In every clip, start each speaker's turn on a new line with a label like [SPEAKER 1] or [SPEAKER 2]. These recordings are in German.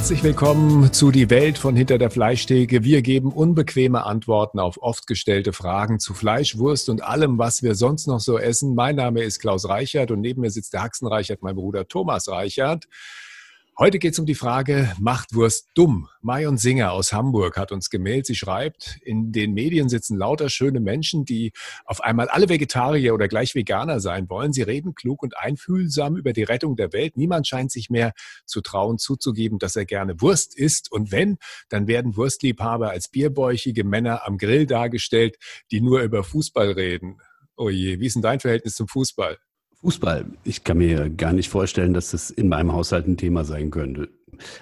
[SPEAKER 1] Herzlich willkommen zu Die Welt von hinter der Fleischtheke. Wir geben unbequeme Antworten auf oft gestellte Fragen zu Fleisch, Wurst und allem, was wir sonst noch so essen. Mein Name ist Klaus Reichert und neben mir sitzt der Haxen Reichert, mein Bruder Thomas Reichert. Heute geht es um die Frage, macht Wurst dumm? Marion Singer aus Hamburg hat uns gemeldet. Sie schreibt, in den Medien sitzen lauter schöne Menschen, die auf einmal alle Vegetarier oder gleich Veganer sein wollen. Sie reden klug und einfühlsam über die Rettung der Welt. Niemand scheint sich mehr zu trauen, zuzugeben, dass er gerne Wurst isst. Und wenn, dann werden Wurstliebhaber als bierbäuchige Männer am Grill dargestellt, die nur über Fußball reden. Oh je, wie ist denn dein Verhältnis zum Fußball?
[SPEAKER 2] Fußball. Ich kann mir gar nicht vorstellen, dass das in meinem Haushalt ein Thema sein könnte.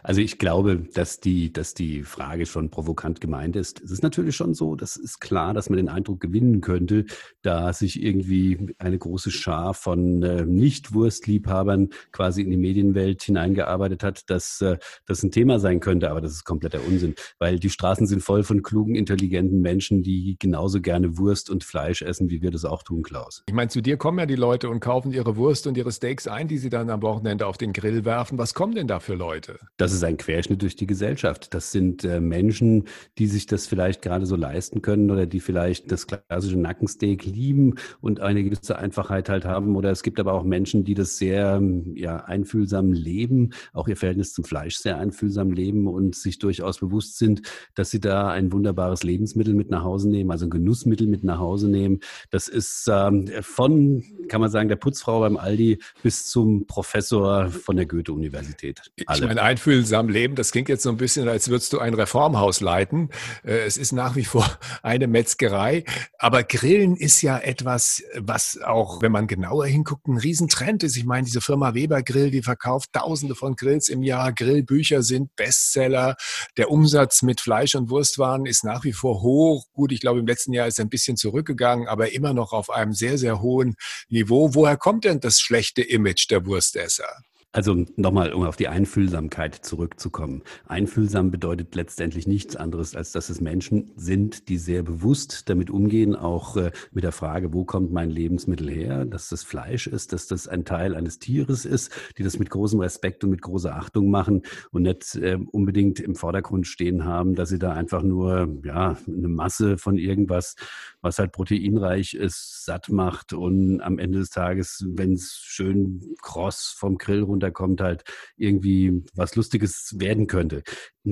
[SPEAKER 2] Also ich glaube, dass die, dass die Frage schon provokant gemeint ist. Es ist natürlich schon so, das ist klar, dass man den Eindruck gewinnen könnte, da sich irgendwie eine große Schar von äh, Nicht-Wurstliebhabern quasi in die Medienwelt hineingearbeitet hat, dass äh, das ein Thema sein könnte. Aber das ist kompletter Unsinn, weil die Straßen sind voll von klugen, intelligenten Menschen, die genauso gerne Wurst und Fleisch essen, wie wir das auch tun, Klaus.
[SPEAKER 1] Ich meine, zu dir kommen ja die Leute und kaufen ihre Wurst und ihre Steaks ein, die sie dann am Wochenende auf den Grill werfen. Was kommen denn da für Leute?
[SPEAKER 2] Das ist ein Querschnitt durch die Gesellschaft. Das sind äh, Menschen, die sich das vielleicht gerade so leisten können oder die vielleicht das klassische Nackensteak lieben und eine gewisse Einfachheit halt haben. Oder es gibt aber auch Menschen, die das sehr ja, einfühlsam leben, auch ihr Verhältnis zum Fleisch sehr einfühlsam leben und sich durchaus bewusst sind, dass sie da ein wunderbares Lebensmittel mit nach Hause nehmen, also ein Genussmittel mit nach Hause nehmen. Das ist ähm, von, kann man sagen, der Putzfrau beim Aldi bis zum Professor von der Goethe-Universität.
[SPEAKER 1] Ich meine, einfühlsam leben, das klingt jetzt so ein bisschen, als würdest du ein Reformhaus leiten. Äh, es ist nach wie vor eine Metzgerei. Aber Grillen ist ja etwas, was auch, wenn man genauer hinguckt, ein Riesentrend ist. Ich meine, diese Firma Weber Grill, die verkauft tausende von Grills im Jahr. Grillbücher sind Bestseller. Der Umsatz mit Fleisch- und Wurstwaren ist nach wie vor hoch. Gut, ich glaube, im letzten Jahr ist er ein bisschen zurückgegangen, aber immer noch auf einem sehr, sehr hohen Niveau. Woher kommt denn das schlechte Image der Wurstesser?
[SPEAKER 2] Also nochmal, um auf die Einfühlsamkeit zurückzukommen. Einfühlsam bedeutet letztendlich nichts anderes, als dass es Menschen sind, die sehr bewusst damit umgehen, auch äh, mit der Frage, wo kommt mein Lebensmittel her, dass das Fleisch ist, dass das ein Teil eines Tieres ist, die das mit großem Respekt und mit großer Achtung machen und nicht äh, unbedingt im Vordergrund stehen haben, dass sie da einfach nur ja, eine Masse von irgendwas, was halt proteinreich ist, satt macht und am Ende des Tages, wenn es schön kross vom Grill runter kommt, halt irgendwie was Lustiges werden könnte.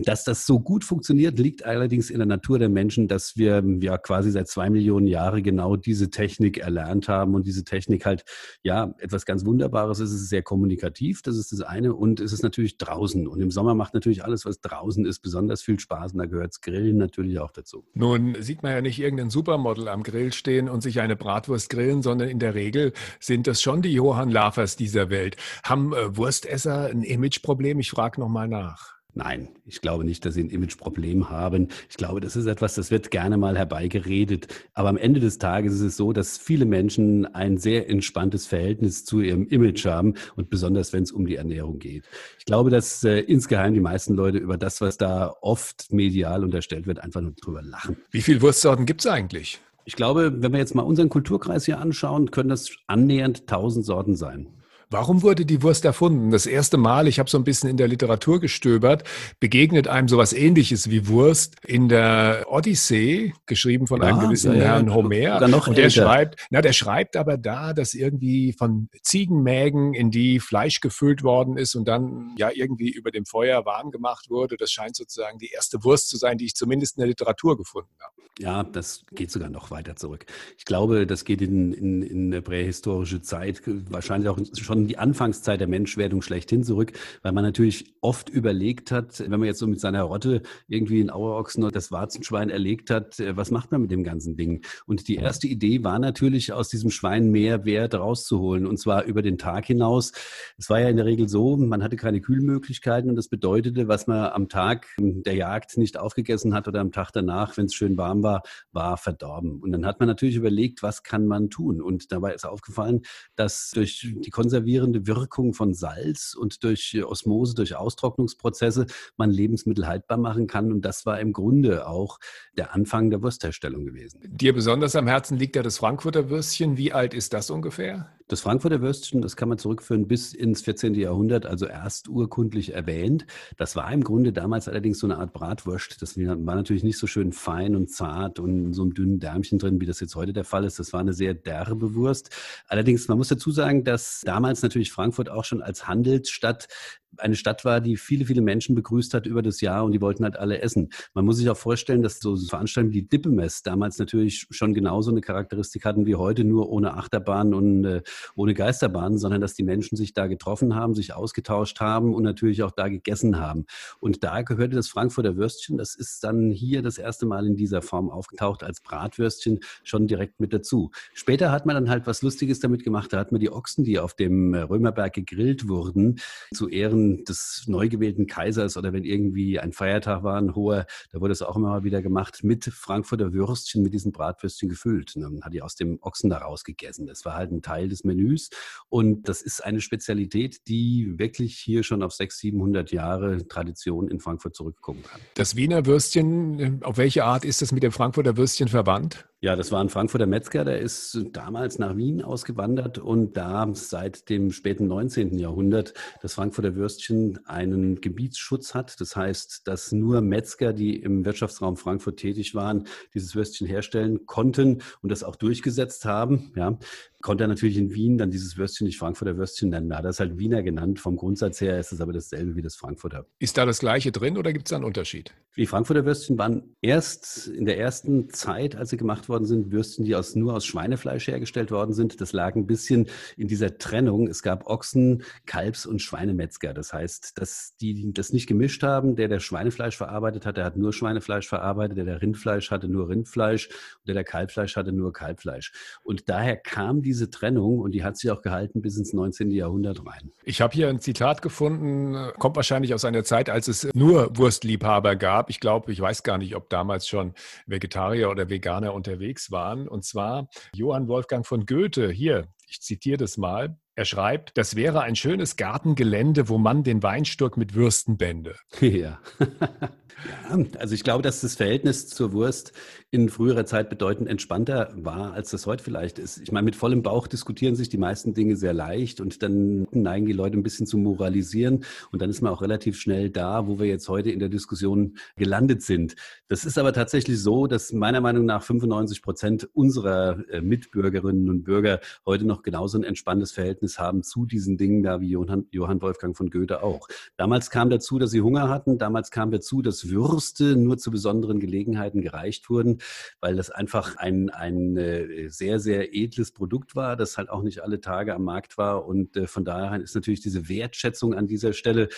[SPEAKER 2] Dass das so gut funktioniert, liegt allerdings in der Natur der Menschen, dass wir ja quasi seit zwei Millionen Jahren genau diese Technik erlernt haben und diese Technik halt ja etwas ganz Wunderbares ist. Es ist sehr kommunikativ, das ist das eine und es ist natürlich draußen und im Sommer macht natürlich alles, was draußen ist, besonders viel Spaß und da gehört Grillen natürlich auch dazu.
[SPEAKER 1] Nun sieht man ja nicht irgendein Supermodel am Grill stehen und sich eine Bratwurst grillen, sondern in der Regel sind das schon die Johann Lafers dieser Welt. Haben äh, Wurstesser ein Imageproblem? Ich frage nochmal nach.
[SPEAKER 2] Nein, ich glaube nicht, dass sie ein Imageproblem haben. Ich glaube, das ist etwas, das wird gerne mal herbeigeredet. Aber am Ende des Tages ist es so, dass viele Menschen ein sehr entspanntes Verhältnis zu ihrem Image haben und besonders, wenn es um die Ernährung geht. Ich glaube, dass äh, insgeheim die meisten Leute über das, was da oft medial unterstellt wird, einfach nur drüber lachen.
[SPEAKER 1] Wie viele Wurstsorten gibt es eigentlich?
[SPEAKER 2] Ich glaube, wenn wir jetzt mal unseren Kulturkreis hier anschauen, können das annähernd tausend Sorten sein.
[SPEAKER 1] Warum wurde die Wurst erfunden? Das erste Mal, ich habe so ein bisschen in der Literatur gestöbert, begegnet einem sowas ähnliches wie Wurst in der Odyssee, geschrieben von ja, einem gewissen ja, Herrn Homer. Und der schreibt, na, der schreibt aber da, dass irgendwie von Ziegenmägen in die Fleisch gefüllt worden ist und dann ja irgendwie über dem Feuer warm gemacht wurde. Das scheint sozusagen die erste Wurst zu sein, die ich zumindest in der Literatur gefunden habe.
[SPEAKER 2] Ja, das geht sogar noch weiter zurück. Ich glaube, das geht in, in, in eine prähistorische Zeit, wahrscheinlich auch schon die Anfangszeit der Menschwerdung schlechthin zurück, weil man natürlich oft überlegt hat, wenn man jetzt so mit seiner Rotte irgendwie einen Auerochsen oder das Warzenschwein erlegt hat, äh, was macht man mit dem ganzen Ding? Und die erste Idee war natürlich, aus diesem Schwein mehr Wert rauszuholen und zwar über den Tag hinaus. Es war ja in der Regel so, man hatte keine Kühlmöglichkeiten und das bedeutete, was man am Tag der Jagd nicht aufgegessen hat oder am Tag danach, wenn es schön warm war, war verdorben. Und dann hat man natürlich überlegt, was kann man tun? Und dabei ist aufgefallen, dass durch die konservierende Wirkung von Salz und durch Osmose, durch Austrocknungsprozesse man Lebensmittel haltbar machen kann. Und das war im Grunde auch der Anfang der Wurstherstellung gewesen.
[SPEAKER 1] Dir besonders am Herzen liegt ja das Frankfurter Würstchen. Wie alt ist das ungefähr?
[SPEAKER 2] Das Frankfurter Würstchen, das kann man zurückführen bis ins 14. Jahrhundert, also erst urkundlich erwähnt. Das war im Grunde damals allerdings so eine Art Bratwurst. Das war natürlich nicht so schön fein und zart und in so einem dünnen Därmchen drin, wie das jetzt heute der Fall ist. Das war eine sehr derbe Wurst. Allerdings, man muss dazu sagen, dass damals natürlich Frankfurt auch schon als Handelsstadt eine Stadt war, die viele, viele Menschen begrüßt hat über das Jahr und die wollten halt alle essen. Man muss sich auch vorstellen, dass so Veranstaltungen wie Dippemess damals natürlich schon genauso eine Charakteristik hatten wie heute, nur ohne Achterbahn und äh, ohne Geisterbahn, sondern dass die Menschen sich da getroffen haben, sich ausgetauscht haben und natürlich auch da gegessen haben. Und da gehörte das Frankfurter Würstchen, das ist dann hier das erste Mal in dieser Form aufgetaucht als Bratwürstchen schon direkt mit dazu. Später hat man dann halt was Lustiges damit gemacht, da hat man die Ochsen, die auf dem Römerberg gegrillt wurden, zu Ehren des neu gewählten Kaisers oder wenn irgendwie ein Feiertag war, ein hoher, da wurde es auch immer mal wieder gemacht, mit Frankfurter Würstchen, mit diesen Bratwürstchen gefüllt. Und dann hat die aus dem Ochsen daraus gegessen. Das war halt ein Teil des Menüs und das ist eine Spezialität, die wirklich hier schon auf 600, 700 Jahre Tradition in Frankfurt zurückkommen kann.
[SPEAKER 1] Das Wiener Würstchen, auf welche Art ist das mit dem Frankfurter Würstchen verwandt?
[SPEAKER 2] Ja, das war ein Frankfurter Metzger, der ist damals nach Wien ausgewandert und da seit dem späten 19. Jahrhundert das Frankfurter Würstchen einen Gebietsschutz hat. Das heißt, dass nur Metzger, die im Wirtschaftsraum Frankfurt tätig waren, dieses Würstchen herstellen konnten und das auch durchgesetzt haben. Ja, konnte er natürlich in Wien dann dieses Würstchen nicht Frankfurter Würstchen nennen. Da hat er es halt Wiener genannt. Vom Grundsatz her ist es aber dasselbe wie das Frankfurter.
[SPEAKER 1] Ist da das Gleiche drin oder gibt es da einen Unterschied?
[SPEAKER 2] Die Frankfurter Würstchen waren erst in der ersten Zeit, als sie gemacht worden sind, Würstchen, die aus, nur aus Schweinefleisch hergestellt worden sind. Das lag ein bisschen in dieser Trennung. Es gab Ochsen, Kalbs- und Schweinemetzger. Das heißt, dass die das nicht gemischt haben. Der, der Schweinefleisch verarbeitet hat, der hat nur Schweinefleisch verarbeitet. Der, der Rindfleisch hatte nur Rindfleisch. Und der, der Kalbfleisch hatte nur Kalbfleisch. Und daher kam diese Trennung und die hat sich auch gehalten bis ins 19. Jahrhundert rein.
[SPEAKER 1] Ich habe hier ein Zitat gefunden, kommt wahrscheinlich aus einer Zeit, als es nur Wurstliebhaber gab. Ich glaube, ich weiß gar nicht, ob damals schon Vegetarier oder Veganer unterwegs waren. Und zwar Johann Wolfgang von Goethe, hier, ich zitiere das mal. Er schreibt, das wäre ein schönes Gartengelände, wo man den Weinstock mit Würsten bände.
[SPEAKER 2] Ja. Ja, also ich glaube, dass das Verhältnis zur Wurst in früherer Zeit bedeutend entspannter war, als das heute vielleicht ist. Ich meine, mit vollem Bauch diskutieren sich die meisten Dinge sehr leicht und dann neigen die Leute ein bisschen zu moralisieren und dann ist man auch relativ schnell da, wo wir jetzt heute in der Diskussion gelandet sind. Das ist aber tatsächlich so, dass meiner Meinung nach 95 Prozent unserer äh, Mitbürgerinnen und Bürger heute noch genauso ein entspanntes Verhältnis haben zu diesen Dingen da wie Johann, Johann Wolfgang von Goethe auch. Damals kam dazu, dass sie Hunger hatten. Damals kam dazu, dass Würste nur zu besonderen Gelegenheiten gereicht wurden, weil das einfach ein, ein äh, sehr, sehr edles Produkt war, das halt auch nicht alle Tage am Markt war. Und äh, von daher ist natürlich diese Wertschätzung an dieser Stelle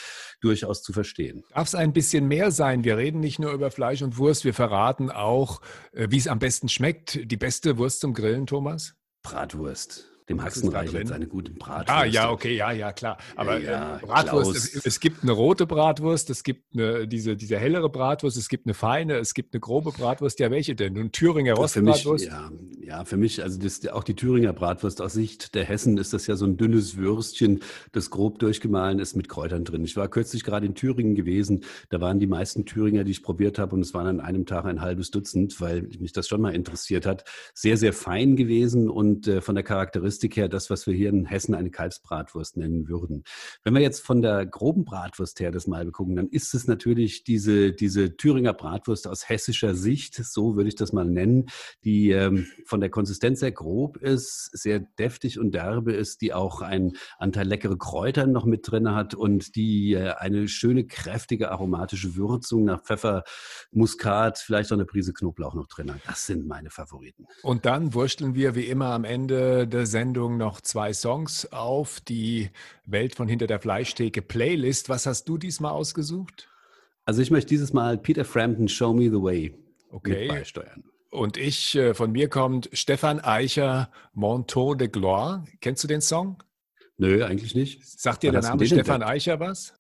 [SPEAKER 2] durchaus zu verstehen.
[SPEAKER 1] Darf es ein bisschen mehr sein? Wir reden nicht nur über Fleisch und Wurst, wir verraten auch, äh, wie es am besten schmeckt. Die beste Wurst zum Grillen, Thomas?
[SPEAKER 2] Bratwurst dem Haxenreich seine guten Bratwurst.
[SPEAKER 1] Ah, ja, okay, ja, ja, klar. Aber ja, äh, Bratwurst, es, es, gibt eine rote Bratwurst, es gibt eine, diese, diese hellere Bratwurst, es gibt eine feine, es gibt eine grobe Bratwurst. Ja, welche denn? Ein Thüringer Rostbratwurst?
[SPEAKER 2] Ja, ja, für mich, also das, auch die Thüringer Bratwurst aus Sicht der Hessen ist das ja so ein dünnes Würstchen, das grob durchgemahlen ist mit Kräutern drin. Ich war kürzlich gerade in Thüringen gewesen, da waren die meisten Thüringer, die ich probiert habe, und es waren an einem Tag ein halbes Dutzend, weil mich das schon mal interessiert hat, sehr, sehr fein gewesen und äh, von der Charakteristik her das, was wir hier in Hessen eine Kalbsbratwurst nennen würden. Wenn wir jetzt von der groben Bratwurst her das mal begucken, dann ist es natürlich diese, diese Thüringer Bratwurst aus hessischer Sicht, so würde ich das mal nennen, die ähm, von der Konsistenz sehr grob ist, sehr deftig und derbe ist, die auch einen Anteil leckere Kräuter noch mit drin hat und die äh, eine schöne, kräftige, aromatische Würzung nach Pfeffer, Muskat, vielleicht auch eine Prise Knoblauch noch drin hat. Das sind meine Favoriten.
[SPEAKER 1] Und dann wursteln wir wie immer am Ende der Sendung noch noch zwei Songs auf die Welt von hinter der Fleischtheke Playlist. Was hast du diesmal ausgesucht?
[SPEAKER 2] Also ich möchte dieses Mal Peter Frampton Show Me the Way
[SPEAKER 1] okay. beisteuern. Und ich, äh, von mir kommt Stefan Eicher, Monteau de Gloire. Kennst du den Song?
[SPEAKER 2] Nö, eigentlich nicht.
[SPEAKER 1] Sagt dir der Name Stefan Eicher was?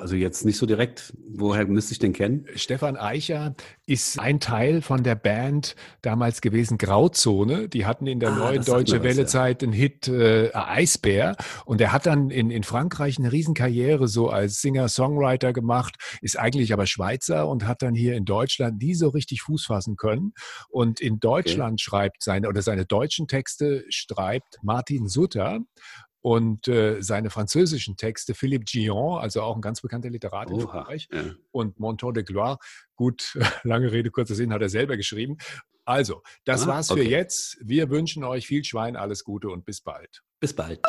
[SPEAKER 2] Also jetzt nicht so direkt. Woher müsste ich den kennen?
[SPEAKER 1] Stefan Eicher ist ein Teil von der Band damals gewesen Grauzone. Die hatten in der ah, neuen Deutsche Welle-Zeit ja. einen Hit äh, Eisbär. Und er hat dann in, in Frankreich eine Riesenkarriere so als Singer-Songwriter gemacht, ist eigentlich aber Schweizer und hat dann hier in Deutschland nie so richtig Fuß fassen können. Und in Deutschland okay. schreibt seine oder seine deutschen Texte schreibt Martin Sutter. Und äh, seine französischen Texte, Philippe Gion, also auch ein ganz bekannter Literat in Frankreich, ja. und Monton de Gloire, gut, lange Rede, kurzer Sinn, hat er selber geschrieben. Also, das ah, war's okay. für jetzt. Wir wünschen euch viel Schwein, alles Gute und bis bald.
[SPEAKER 2] Bis bald.